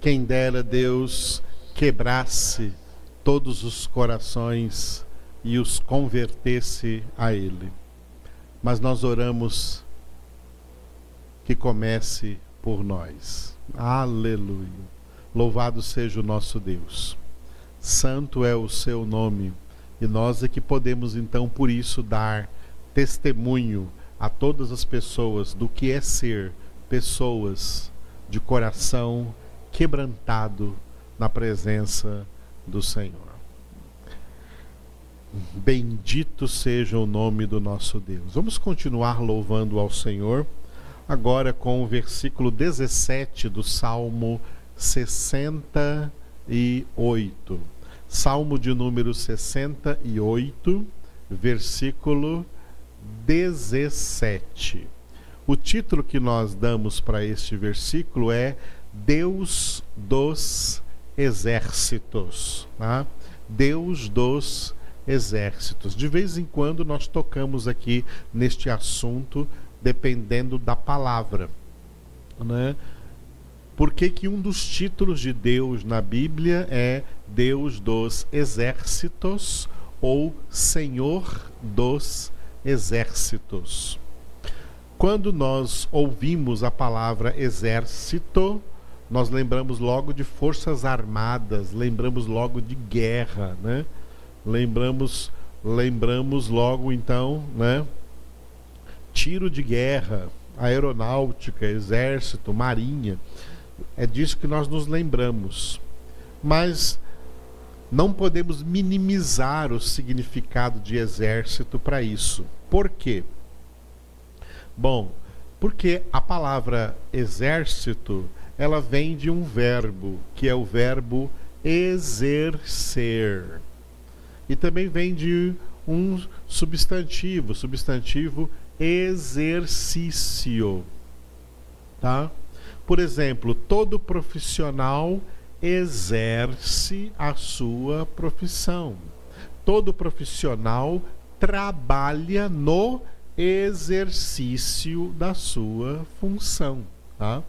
Quem dera Deus quebrasse todos os corações e os convertesse a Ele. Mas nós oramos que comece por nós. Aleluia. Louvado seja o nosso Deus. Santo é o seu nome. E nós é que podemos então por isso dar testemunho a todas as pessoas do que é ser pessoas de coração quebrantado na presença do Senhor. Bendito seja o nome do nosso Deus. Vamos continuar louvando ao Senhor, agora com o versículo 17 do Salmo 68. Salmo de número 68, versículo 17. O título que nós damos para este versículo é Deus dos exércitos. Tá? Deus dos exércitos. De vez em quando nós tocamos aqui neste assunto, dependendo da palavra. Né? Por que, que um dos títulos de Deus na Bíblia é Deus dos exércitos ou Senhor dos exércitos? Quando nós ouvimos a palavra exército, nós lembramos logo de forças armadas, lembramos logo de guerra, né? Lembramos, lembramos logo então, né? Tiro de guerra, aeronáutica, exército, marinha. É disso que nós nos lembramos. Mas não podemos minimizar o significado de exército para isso. Por quê? Bom, porque a palavra exército ela vem de um verbo, que é o verbo exercer. E também vem de um substantivo, substantivo exercício. Tá? Por exemplo, todo profissional exerce a sua profissão. Todo profissional trabalha no exercício da sua função, tá?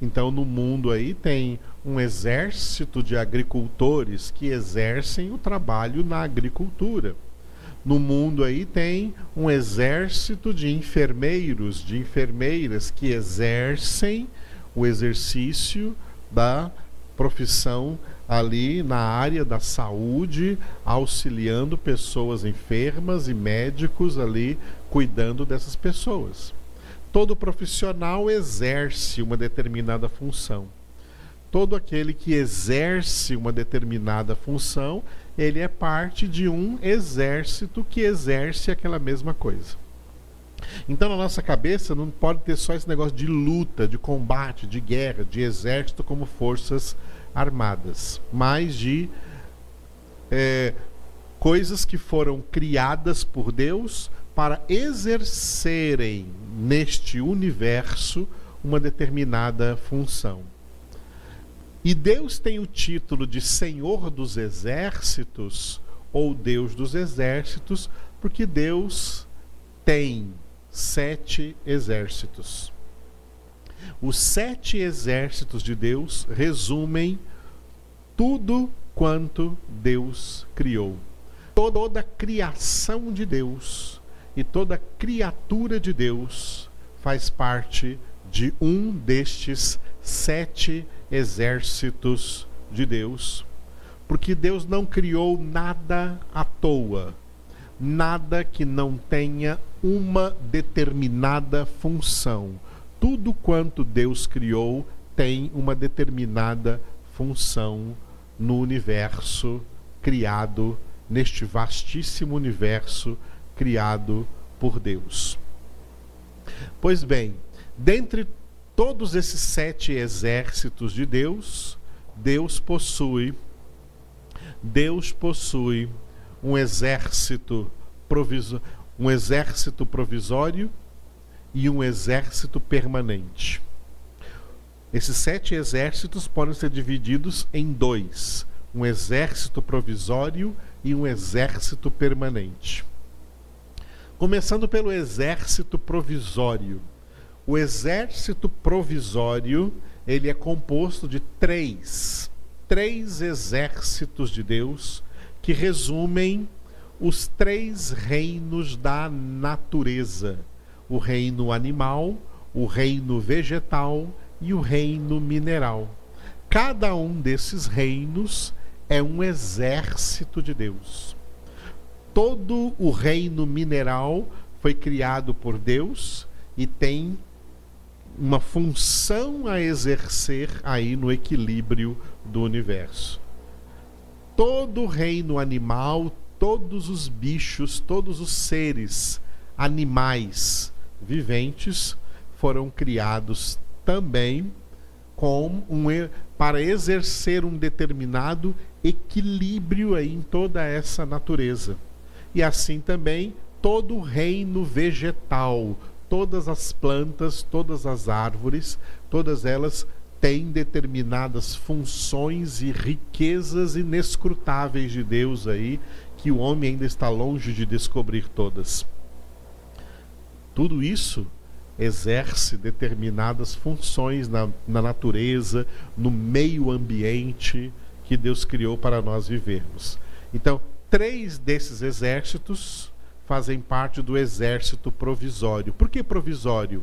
Então, no mundo aí tem um exército de agricultores que exercem o trabalho na agricultura. No mundo aí tem um exército de enfermeiros, de enfermeiras que exercem o exercício da profissão ali na área da saúde, auxiliando pessoas enfermas e médicos ali cuidando dessas pessoas. Todo profissional exerce uma determinada função. Todo aquele que exerce uma determinada função, ele é parte de um exército que exerce aquela mesma coisa. Então, na nossa cabeça, não pode ter só esse negócio de luta, de combate, de guerra, de exército como forças armadas, mas de é, coisas que foram criadas por Deus para exercerem neste universo uma determinada função. E Deus tem o título de Senhor dos Exércitos ou Deus dos Exércitos, porque Deus tem sete exércitos. Os sete exércitos de Deus resumem tudo quanto Deus criou. Toda a criação de Deus e toda criatura de Deus faz parte de um destes sete exércitos de Deus, porque Deus não criou nada à toa, nada que não tenha uma determinada função. Tudo quanto Deus criou tem uma determinada função no universo criado, neste vastíssimo universo criado por Deus. Pois bem, dentre todos esses sete exércitos de Deus, Deus possui Deus possui um exército provisório, um exército provisório e um exército permanente. Esses sete exércitos podem ser divididos em dois: um exército provisório e um exército permanente. Começando pelo exército provisório. O exército provisório, ele é composto de três, três exércitos de Deus que resumem os três reinos da natureza: o reino animal, o reino vegetal e o reino mineral. Cada um desses reinos é um exército de Deus. Todo o reino mineral foi criado por Deus e tem uma função a exercer aí no equilíbrio do universo. Todo o reino animal, todos os bichos, todos os seres animais viventes foram criados também com um, para exercer um determinado equilíbrio aí em toda essa natureza. E assim também todo o reino vegetal, todas as plantas, todas as árvores, todas elas têm determinadas funções e riquezas inescrutáveis de Deus aí, que o homem ainda está longe de descobrir todas. Tudo isso exerce determinadas funções na, na natureza, no meio ambiente que Deus criou para nós vivermos. Então, três desses exércitos fazem parte do exército provisório. Por que provisório?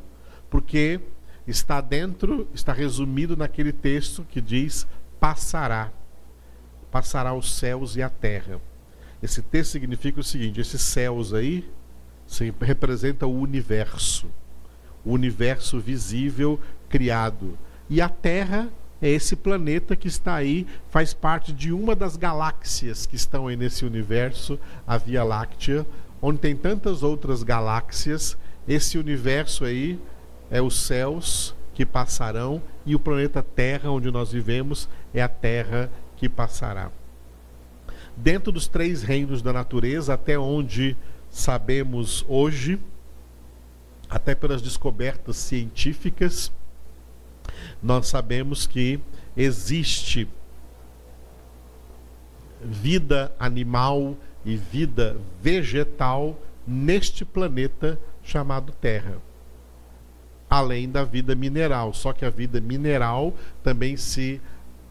Porque está dentro, está resumido naquele texto que diz: passará. Passará os céus e a terra. Esse texto significa o seguinte: esses céus aí representa o universo, o universo visível criado. E a terra é esse planeta que está aí, faz parte de uma das galáxias que estão aí nesse universo, a Via Láctea, onde tem tantas outras galáxias, esse universo aí é os céus que passarão e o planeta Terra, onde nós vivemos, é a Terra que passará. Dentro dos três reinos da natureza, até onde sabemos hoje, até pelas descobertas científicas, nós sabemos que existe vida animal e vida vegetal neste planeta chamado Terra. Além da vida mineral, só que a vida mineral também se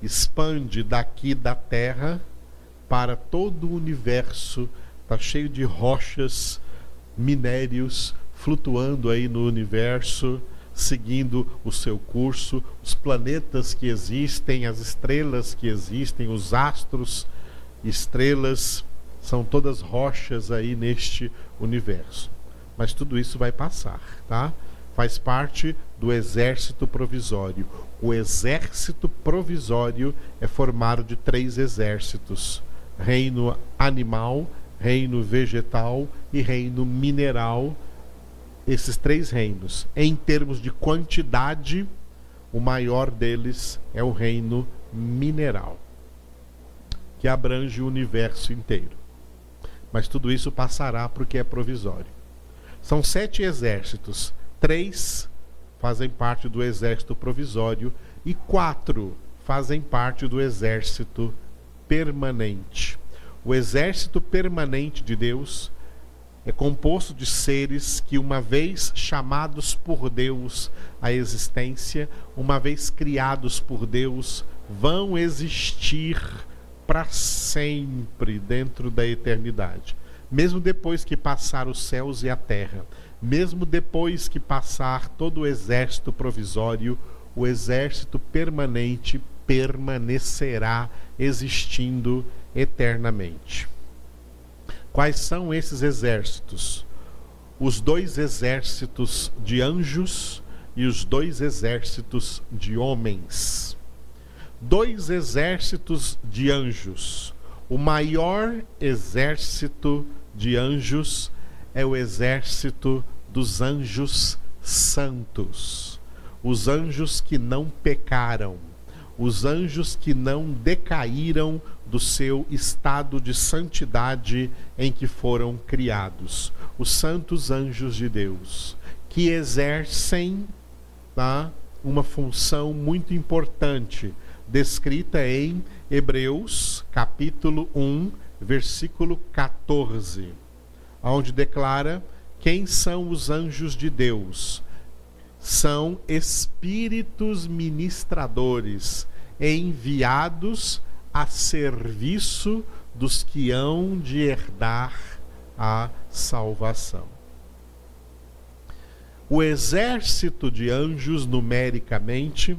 expande daqui da Terra para todo o universo. Está cheio de rochas, minérios flutuando aí no universo, seguindo o seu curso, os planetas que existem, as estrelas que existem, os astros, estrelas são todas rochas aí neste universo. Mas tudo isso vai passar, tá? Faz parte do exército provisório. O exército provisório é formado de três exércitos: reino animal, reino vegetal e reino mineral. Esses três reinos, em termos de quantidade, o maior deles é o reino mineral, que abrange o universo inteiro mas tudo isso passará porque é provisório. São sete exércitos, três fazem parte do exército provisório e quatro fazem parte do exército permanente. O exército permanente de Deus é composto de seres que, uma vez chamados por Deus à existência, uma vez criados por Deus, vão existir para sempre dentro da eternidade. Mesmo depois que passar os céus e a terra, mesmo depois que passar todo o exército provisório, o exército permanente permanecerá existindo eternamente. Quais são esses exércitos? Os dois exércitos de anjos e os dois exércitos de homens dois exércitos de anjos. O maior exército de anjos é o exército dos anjos santos, os anjos que não pecaram, os anjos que não decaíram do seu estado de santidade em que foram criados, os santos anjos de Deus, que exercem tá, uma função muito importante descrita em Hebreus, capítulo 1, versículo 14, onde declara quem são os anjos de Deus. são espíritos ministradores enviados a serviço dos que hão de herdar a salvação. O exército de anjos, numericamente,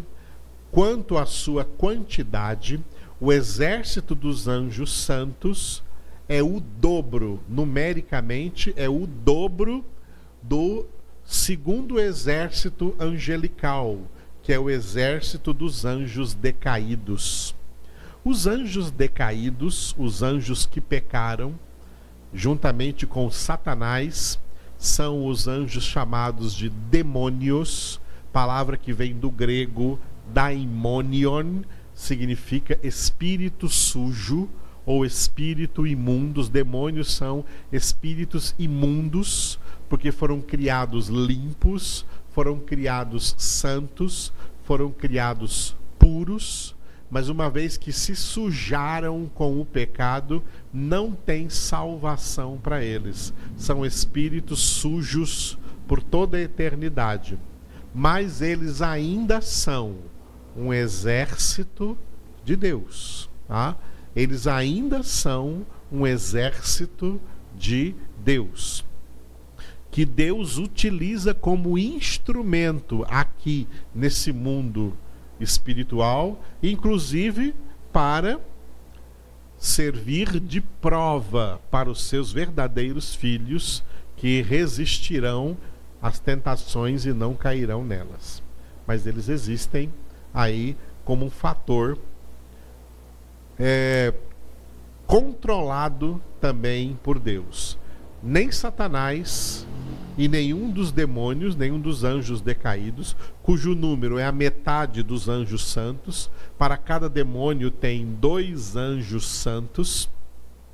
quanto à sua quantidade, o exército dos anjos santos é o dobro, numericamente, é o dobro do segundo exército angelical, que é o exército dos anjos decaídos. Os anjos decaídos, os anjos que pecaram, juntamente com Satanás, são os anjos chamados de demônios, palavra que vem do grego daimonion, significa espírito sujo ou espírito imundo. Os demônios são espíritos imundos, porque foram criados limpos, foram criados santos, foram criados puros, mas uma vez que se sujaram com o pecado, não tem salvação para eles. São espíritos sujos por toda a eternidade. Mas eles ainda são um exército de Deus. Tá? Eles ainda são um exército de Deus. Que Deus utiliza como instrumento aqui nesse mundo espiritual, inclusive para servir de prova para os seus verdadeiros filhos que resistirão às tentações e não cairão nelas. Mas eles existem aí como um fator é, controlado também por Deus. Nem Satanás e nenhum dos demônios, nenhum dos anjos decaídos, cujo número é a metade dos anjos santos, para cada demônio tem dois anjos santos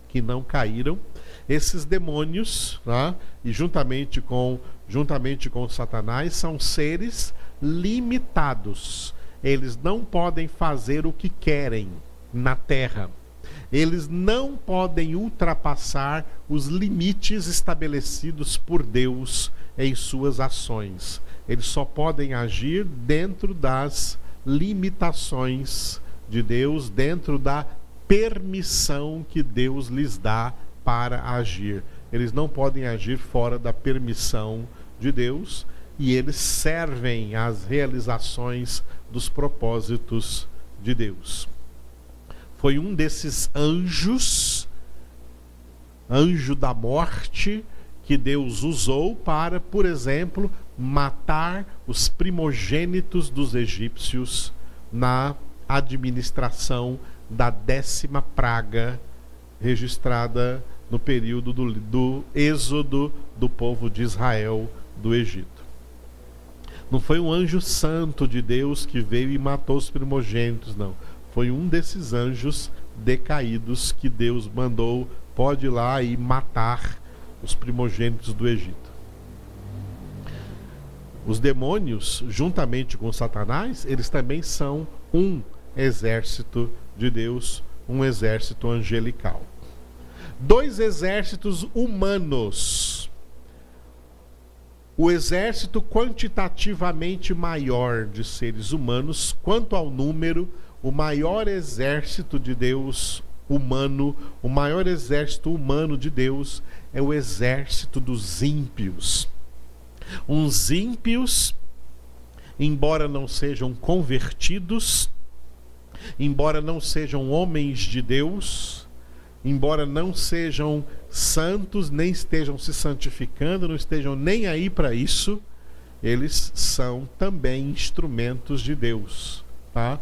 que não caíram. Esses demônios, tá? e juntamente com, juntamente com Satanás, são seres limitados eles não podem fazer o que querem na terra. Eles não podem ultrapassar os limites estabelecidos por Deus em suas ações. Eles só podem agir dentro das limitações de Deus, dentro da permissão que Deus lhes dá para agir. Eles não podem agir fora da permissão de Deus e eles servem às realizações dos propósitos de Deus. Foi um desses anjos, anjo da morte, que Deus usou para, por exemplo, matar os primogênitos dos egípcios na administração da décima praga registrada no período do, do êxodo do povo de Israel do Egito. Não foi um anjo santo de Deus que veio e matou os primogênitos, não. Foi um desses anjos decaídos que Deus mandou, pode ir lá e matar os primogênitos do Egito. Os demônios, juntamente com Satanás, eles também são um exército de Deus, um exército angelical. Dois exércitos humanos o exército quantitativamente maior de seres humanos, quanto ao número, o maior exército de Deus humano, o maior exército humano de Deus é o exército dos ímpios. Uns ímpios, embora não sejam convertidos, embora não sejam homens de Deus, embora não sejam santos, nem estejam se santificando, não estejam nem aí para isso, eles são também instrumentos de Deus. Tá?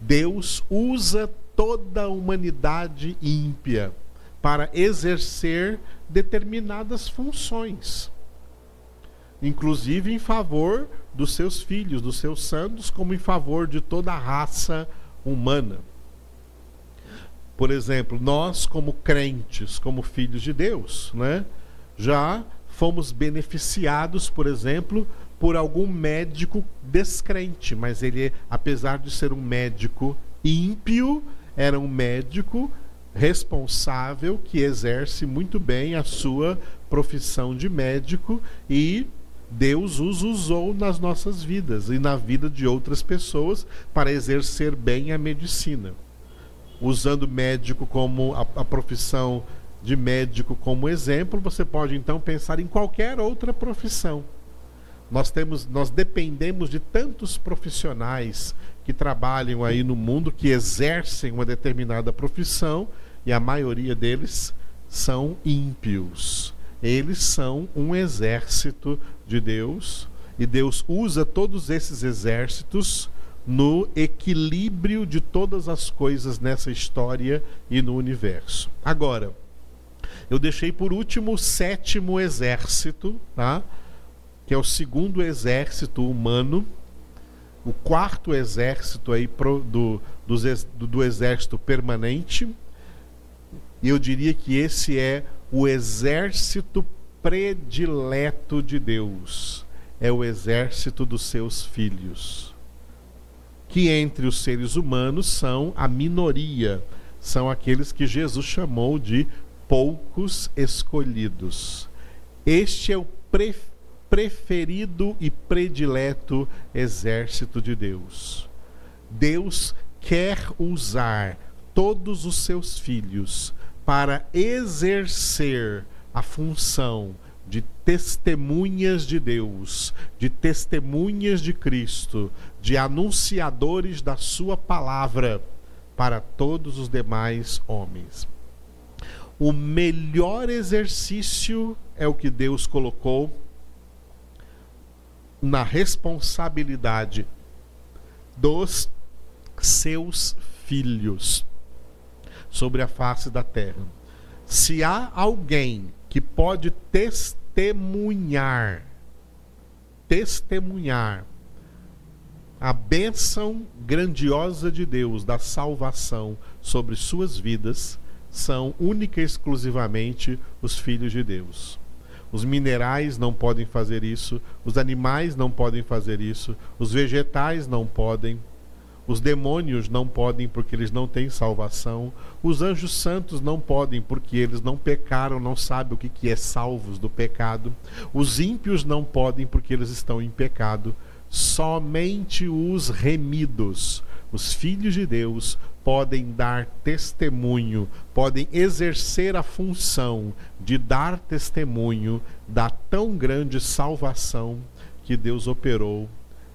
Deus usa toda a humanidade ímpia para exercer determinadas funções, inclusive em favor dos seus filhos, dos seus santos, como em favor de toda a raça humana. Por exemplo, nós, como crentes, como filhos de Deus, né, já fomos beneficiados, por exemplo, por algum médico descrente, mas ele, apesar de ser um médico ímpio, era um médico responsável que exerce muito bem a sua profissão de médico e Deus os usou nas nossas vidas e na vida de outras pessoas para exercer bem a medicina. Usando médico como a, a profissão de médico como exemplo, você pode então pensar em qualquer outra profissão. Nós temos, nós dependemos de tantos profissionais que trabalham aí no mundo, que exercem uma determinada profissão, e a maioria deles são ímpios. Eles são um exército de Deus, e Deus usa todos esses exércitos no equilíbrio de todas as coisas nessa história e no universo. Agora, eu deixei por último o sétimo exército, tá? Que é o segundo exército humano, o quarto exército aí pro, do, do, do exército permanente. E eu diria que esse é o exército predileto de Deus. É o exército dos seus filhos. Que entre os seres humanos são a minoria, são aqueles que Jesus chamou de poucos escolhidos. Este é o pre preferido e predileto exército de Deus. Deus quer usar todos os seus filhos para exercer a função de testemunhas de Deus, de testemunhas de Cristo, de anunciadores da Sua palavra para todos os demais homens o melhor exercício é o que Deus colocou na responsabilidade dos seus filhos sobre a face da terra. Se há alguém que pode testemunhar, testemunhar a bênção grandiosa de Deus da salvação sobre suas vidas, são única e exclusivamente os filhos de Deus. Os minerais não podem fazer isso, os animais não podem fazer isso, os vegetais não podem, os demônios não podem porque eles não têm salvação, os anjos santos não podem porque eles não pecaram, não sabem o que é salvos do pecado, os ímpios não podem porque eles estão em pecado. Somente os remidos, os filhos de Deus, podem dar testemunho, podem exercer a função de dar testemunho da tão grande salvação que Deus operou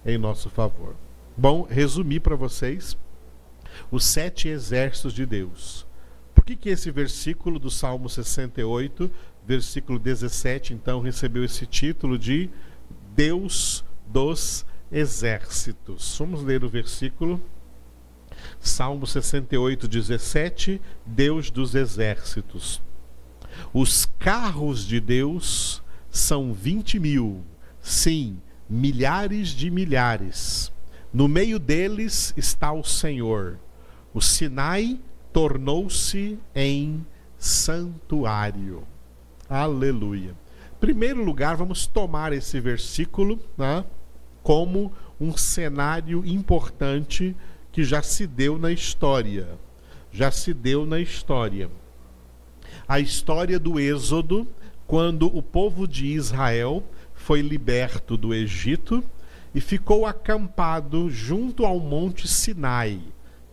em nosso favor. Bom, resumir para vocês os sete exércitos de Deus. Por que, que esse versículo do Salmo 68, versículo 17, então, recebeu esse título de Deus dos exércitos? Vamos ler o versículo Salmo 68, 17: Deus dos exércitos. Os carros de Deus são vinte mil, sim, milhares de milhares. No meio deles está o Senhor. O Sinai tornou-se em santuário. Aleluia. Primeiro lugar, vamos tomar esse versículo né, como um cenário importante que já se deu na história. Já se deu na história. A história do Êxodo, quando o povo de Israel foi liberto do Egito e ficou acampado junto ao monte Sinai,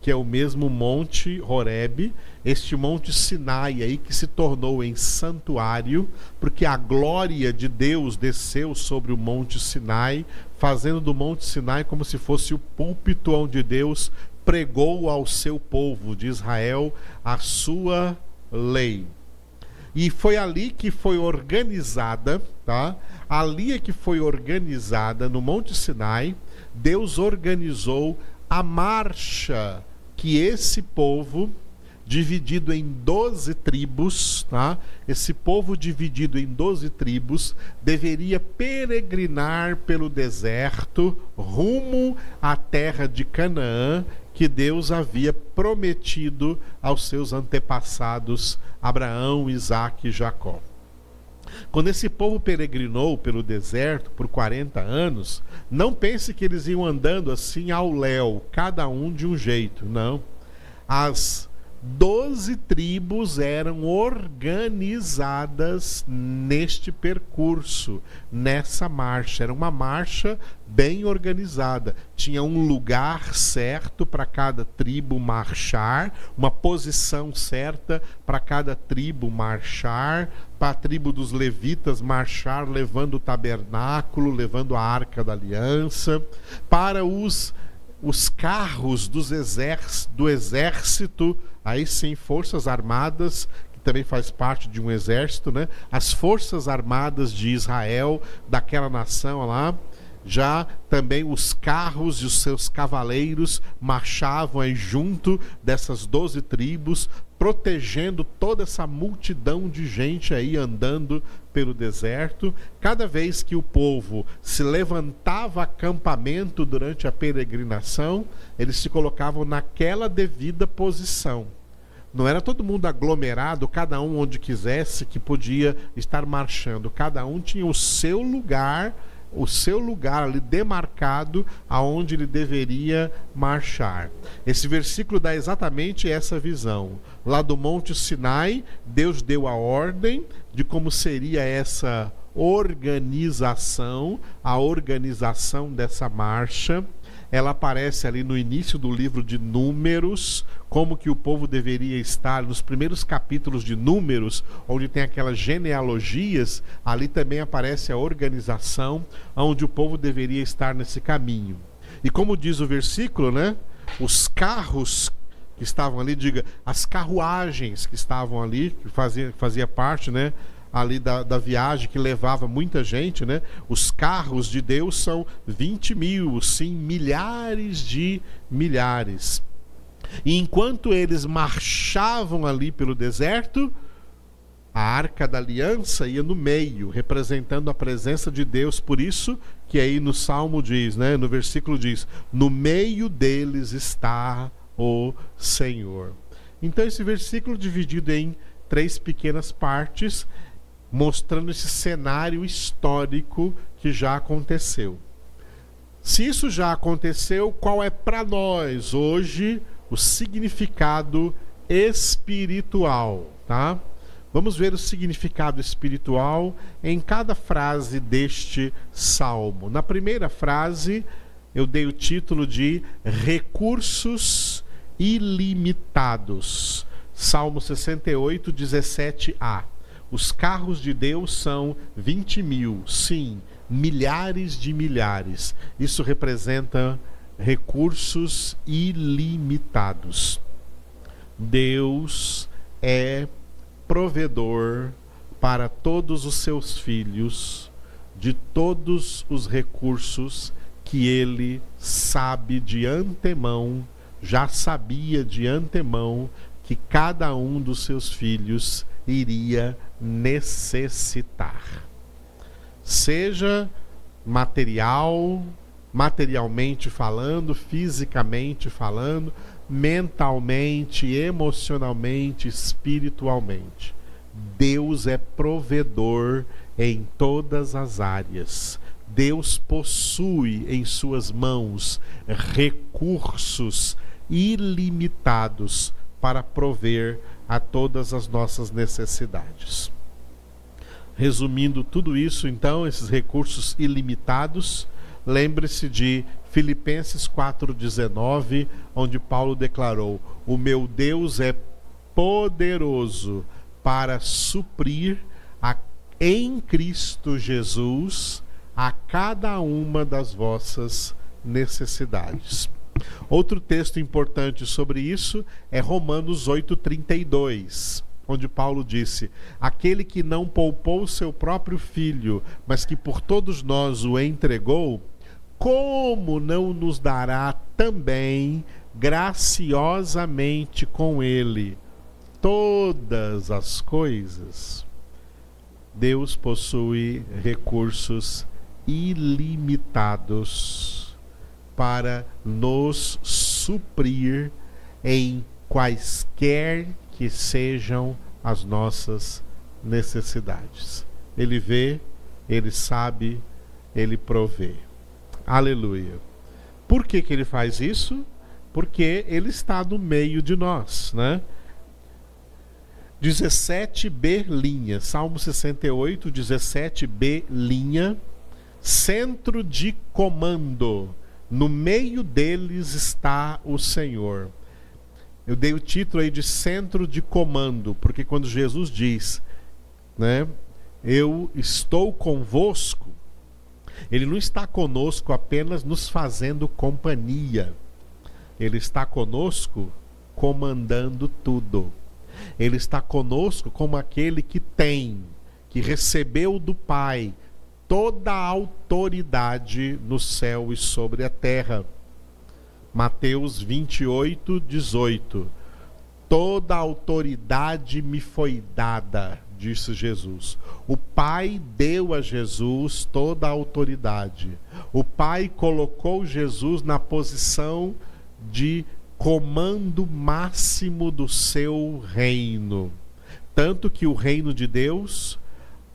que é o mesmo monte Horebe, este monte Sinai aí que se tornou em santuário, porque a glória de Deus desceu sobre o monte Sinai, fazendo do Monte Sinai como se fosse o púlpito onde Deus pregou ao seu povo de Israel a sua lei. E foi ali que foi organizada, tá? Ali é que foi organizada no Monte Sinai, Deus organizou a marcha que esse povo dividido em doze tribos, tá? Esse povo dividido em doze tribos deveria peregrinar pelo deserto rumo à terra de Canaã, que Deus havia prometido aos seus antepassados Abraão, Isaque e Jacó. Quando esse povo peregrinou pelo deserto por 40 anos, não pense que eles iam andando assim ao léu, cada um de um jeito, não. As Doze tribos eram organizadas neste percurso, nessa marcha. Era uma marcha bem organizada. Tinha um lugar certo para cada tribo marchar, uma posição certa para cada tribo marchar, para a tribo dos levitas marchar levando o tabernáculo, levando a arca da aliança, para os os carros dos exército, do exército aí sim, Forças Armadas, que também faz parte de um exército, né? As Forças Armadas de Israel, daquela nação lá, já também os carros e os seus cavaleiros marchavam aí junto dessas doze tribos, protegendo toda essa multidão de gente aí andando pelo deserto. Cada vez que o povo se levantava acampamento durante a peregrinação, eles se colocavam naquela devida posição. Não era todo mundo aglomerado, cada um onde quisesse, que podia estar marchando. Cada um tinha o seu lugar o seu lugar ali demarcado aonde ele deveria marchar. Esse versículo dá exatamente essa visão. Lá do Monte Sinai, Deus deu a ordem de como seria essa organização, a organização dessa marcha ela aparece ali no início do livro de Números, como que o povo deveria estar nos primeiros capítulos de Números, onde tem aquelas genealogias, ali também aparece a organização onde o povo deveria estar nesse caminho. E como diz o versículo, né? Os carros que estavam ali, diga, as carruagens que estavam ali, que fazia, fazia parte, né? Ali da, da viagem que levava muita gente, né? Os carros de Deus são 20 mil, sim, milhares de milhares. E enquanto eles marchavam ali pelo deserto, a arca da aliança ia no meio, representando a presença de Deus. Por isso que aí no Salmo diz, né, no versículo diz: "No meio deles está o Senhor". Então esse versículo dividido em três pequenas partes mostrando esse cenário histórico que já aconteceu. Se isso já aconteceu, qual é para nós hoje o significado espiritual, tá? Vamos ver o significado espiritual em cada frase deste salmo. Na primeira frase, eu dei o título de Recursos Ilimitados. Salmo 68, 17a. Os carros de Deus são 20 mil, sim, milhares de milhares. Isso representa recursos ilimitados. Deus é provedor para todos os seus filhos de todos os recursos que ele sabe de antemão, já sabia de antemão que cada um dos seus filhos iria necessitar. Seja material, materialmente falando, fisicamente falando, mentalmente, emocionalmente, espiritualmente. Deus é provedor em todas as áreas. Deus possui em suas mãos recursos ilimitados para prover a todas as nossas necessidades. Resumindo tudo isso, então, esses recursos ilimitados, lembre-se de Filipenses 4,19, onde Paulo declarou: O meu Deus é poderoso para suprir a, em Cristo Jesus a cada uma das vossas necessidades. Outro texto importante sobre isso é Romanos 8:32, onde Paulo disse: "Aquele que não poupou seu próprio filho, mas que por todos nós o entregou, como não nos dará também graciosamente com ele todas as coisas?" Deus possui recursos ilimitados para nos suprir em quaisquer que sejam as nossas necessidades. Ele vê, ele sabe, ele provê. Aleluia. Por que, que ele faz isso? Porque ele está no meio de nós, né? 17b linha, Salmo 68, 17b linha, centro de comando. No meio deles está o Senhor. Eu dei o título aí de centro de comando, porque quando Jesus diz, né, eu estou convosco, ele não está conosco apenas nos fazendo companhia. Ele está conosco comandando tudo. Ele está conosco como aquele que tem, que recebeu do Pai toda a autoridade no céu e sobre a terra. Mateus 28, 18. Toda a autoridade me foi dada, disse Jesus. O Pai deu a Jesus toda a autoridade. O Pai colocou Jesus na posição de comando máximo do seu reino. Tanto que o reino de Deus,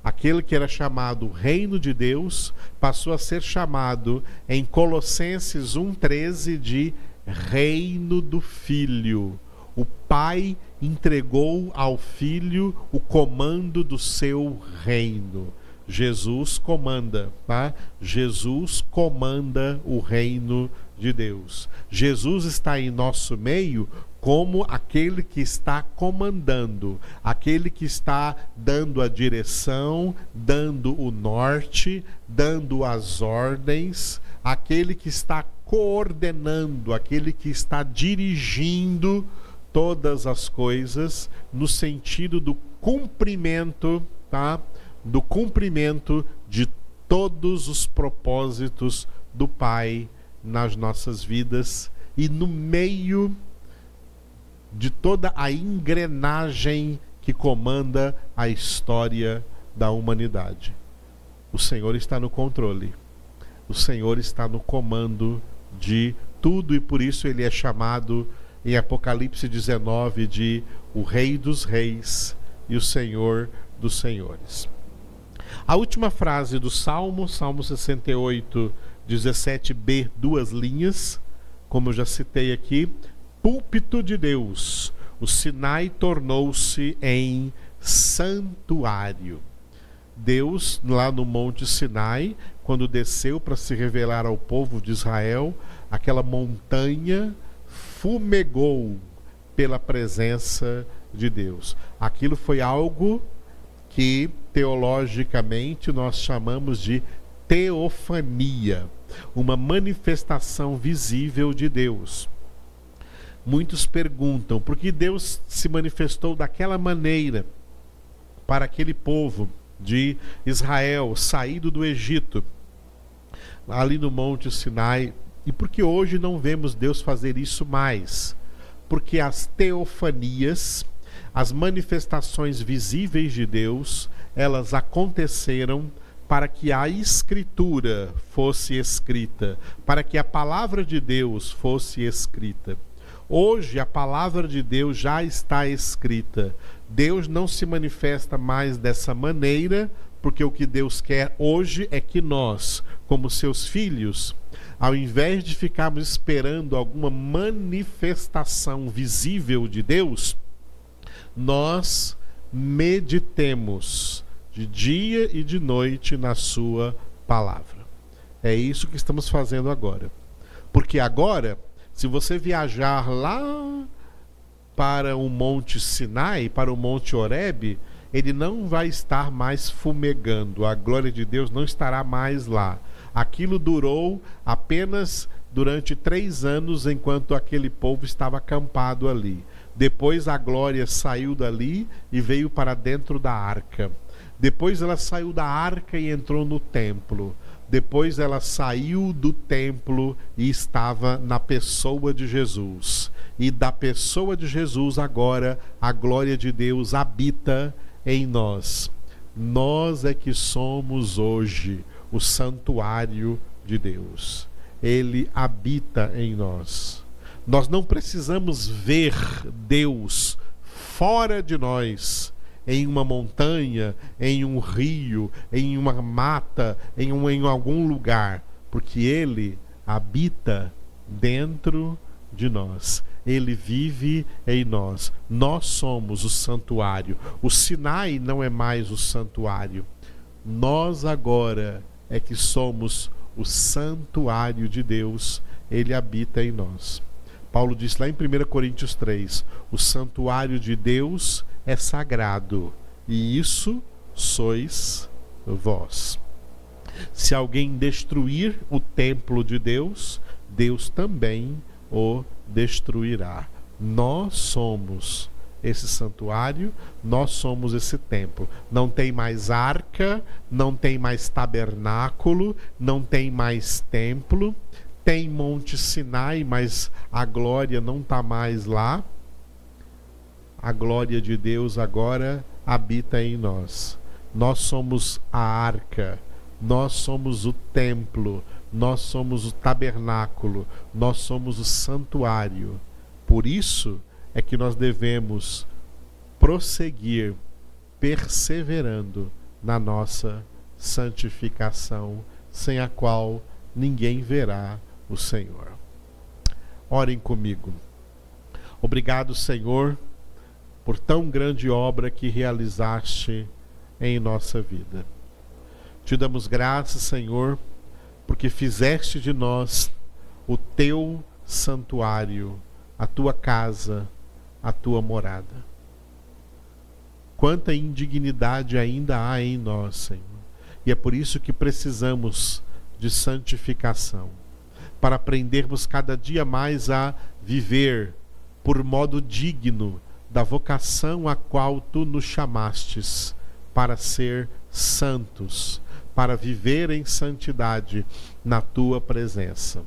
aquele que era chamado reino de Deus, passou a ser chamado em Colossenses 1,13 de reino do Filho. O Pai entregou ao Filho o comando do seu reino. Jesus comanda, tá? Jesus comanda o reino de Deus. Jesus está em nosso meio como aquele que está comandando, aquele que está dando a direção, dando o norte, dando as ordens, aquele que está coordenando, aquele que está dirigindo todas as coisas no sentido do cumprimento, tá? Do cumprimento de todos os propósitos do Pai nas nossas vidas e no meio de toda a engrenagem que comanda a história da humanidade. O Senhor está no controle. O Senhor está no comando de tudo e por isso ele é chamado em Apocalipse 19 de o Rei dos Reis e o Senhor dos Senhores. A última frase do Salmo, Salmo 68, 17b, duas linhas, como eu já citei aqui, púlpito de Deus. O Sinai tornou-se em santuário. Deus, lá no Monte Sinai, quando desceu para se revelar ao povo de Israel, aquela montanha fumegou pela presença de Deus. Aquilo foi algo que teologicamente nós chamamos de teofania uma manifestação visível de Deus. Muitos perguntam por que Deus se manifestou daquela maneira para aquele povo de Israel saído do Egito, ali no Monte Sinai, e por que hoje não vemos Deus fazer isso mais? Porque as teofanias, as manifestações visíveis de Deus, elas aconteceram para que a Escritura fosse escrita, para que a palavra de Deus fosse escrita. Hoje a palavra de Deus já está escrita. Deus não se manifesta mais dessa maneira, porque o que Deus quer hoje é que nós, como seus filhos, ao invés de ficarmos esperando alguma manifestação visível de Deus, nós meditemos de dia e de noite na Sua palavra. É isso que estamos fazendo agora. Porque agora, se você viajar lá para o Monte Sinai, para o Monte Horebe, ele não vai estar mais fumegando, a glória de Deus não estará mais lá. Aquilo durou apenas durante três anos enquanto aquele povo estava acampado ali. Depois a glória saiu dali e veio para dentro da arca. Depois ela saiu da arca e entrou no templo. Depois ela saiu do templo e estava na pessoa de Jesus. E da pessoa de Jesus agora a glória de Deus habita em nós. Nós é que somos hoje o santuário de Deus. Ele habita em nós. Nós não precisamos ver Deus fora de nós em uma montanha, em um rio, em uma mata, em, um, em algum lugar, porque Ele habita dentro de nós. ele vive em nós. Nós somos o santuário. O Sinai não é mais o santuário. Nós agora é que somos o santuário de Deus. Ele habita em nós. Paulo diz lá em 1 Coríntios 3: o santuário de Deus é sagrado, e isso sois vós. Se alguém destruir o templo de Deus, Deus também o destruirá. Nós somos esse santuário, nós somos esse templo. Não tem mais arca, não tem mais tabernáculo, não tem mais templo. Tem Monte Sinai, mas a glória não está mais lá. A glória de Deus agora habita em nós. Nós somos a arca, nós somos o templo, nós somos o tabernáculo, nós somos o santuário. Por isso é que nós devemos prosseguir perseverando na nossa santificação, sem a qual ninguém verá o Senhor. Orem comigo. Obrigado, Senhor, por tão grande obra que realizaste em nossa vida. Te damos graças, Senhor, porque fizeste de nós o teu santuário, a tua casa, a tua morada. Quanta indignidade ainda há em nós, Senhor. E é por isso que precisamos de santificação, para aprendermos cada dia mais a viver por modo digno da vocação a qual tu nos chamastes para ser santos, para viver em santidade na tua presença.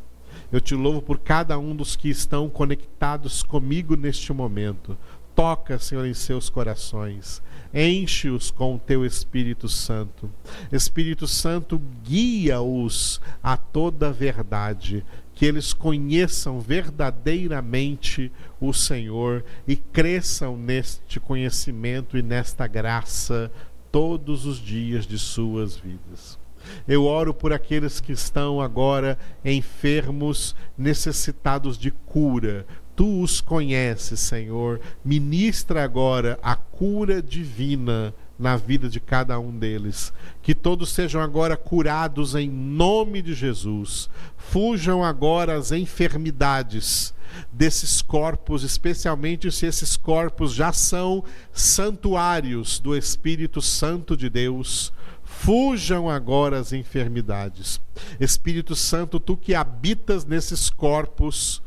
Eu te louvo por cada um dos que estão conectados comigo neste momento. Toca, Senhor, em seus corações. Enche-os com o teu Espírito Santo. Espírito Santo, guia-os a toda verdade. Que eles conheçam verdadeiramente o Senhor e cresçam neste conhecimento e nesta graça todos os dias de suas vidas. Eu oro por aqueles que estão agora enfermos, necessitados de cura. Tu os conheces, Senhor. Ministra agora a cura divina na vida de cada um deles. Que todos sejam agora curados em nome de Jesus. Fujam agora as enfermidades desses corpos, especialmente se esses corpos já são santuários do Espírito Santo de Deus. Fujam agora as enfermidades. Espírito Santo, tu que habitas nesses corpos,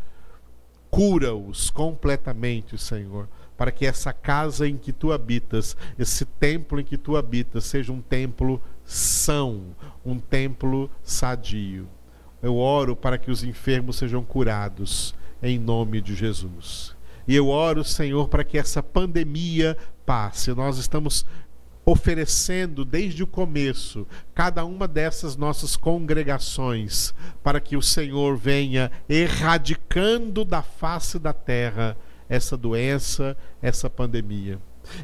cura-os completamente, Senhor, para que essa casa em que tu habitas, esse templo em que tu habitas, seja um templo são, um templo sadio. Eu oro para que os enfermos sejam curados em nome de Jesus. E eu oro, Senhor, para que essa pandemia passe. Nós estamos oferecendo desde o começo cada uma dessas nossas congregações para que o Senhor venha erradicando da face da terra essa doença, essa pandemia.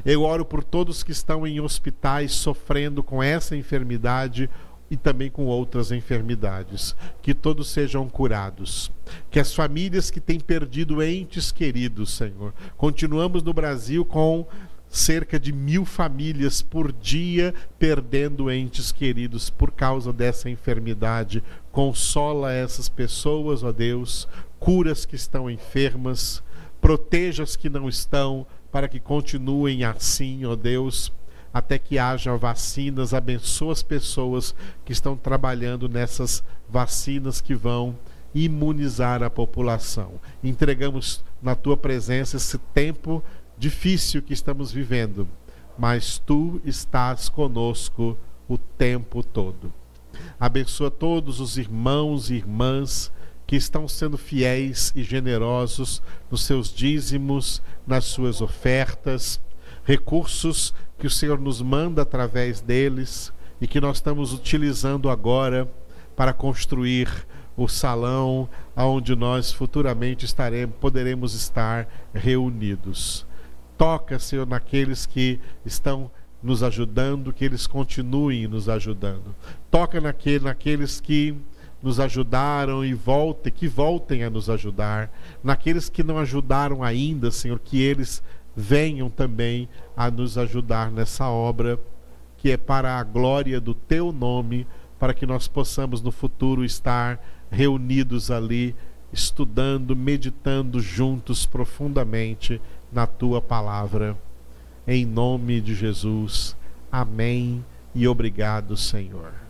Eu oro por todos que estão em hospitais sofrendo com essa enfermidade e também com outras enfermidades. Que todos sejam curados. Que as famílias que têm perdido entes queridos, Senhor. Continuamos no Brasil com cerca de mil famílias por dia perdendo entes queridos por causa dessa enfermidade. Consola essas pessoas, ó Deus. Cura as que estão enfermas. Proteja as que não estão, para que continuem assim, ó Deus até que haja vacinas. Abençoa as pessoas que estão trabalhando nessas vacinas que vão imunizar a população. Entregamos na tua presença esse tempo difícil que estamos vivendo, mas tu estás conosco o tempo todo. Abençoa todos os irmãos e irmãs que estão sendo fiéis e generosos nos seus dízimos, nas suas ofertas, recursos que o Senhor nos manda através deles e que nós estamos utilizando agora para construir o salão onde nós futuramente estaremos, poderemos estar reunidos. Toca, Senhor, naqueles que estão nos ajudando, que eles continuem nos ajudando. Toca naquele, naqueles que nos ajudaram e voltem, que voltem a nos ajudar. Naqueles que não ajudaram ainda, Senhor, que eles venham também a nos ajudar nessa obra que é para a glória do teu nome, para que nós possamos no futuro estar reunidos ali, estudando, meditando juntos profundamente na tua palavra. Em nome de Jesus. Amém e obrigado, Senhor.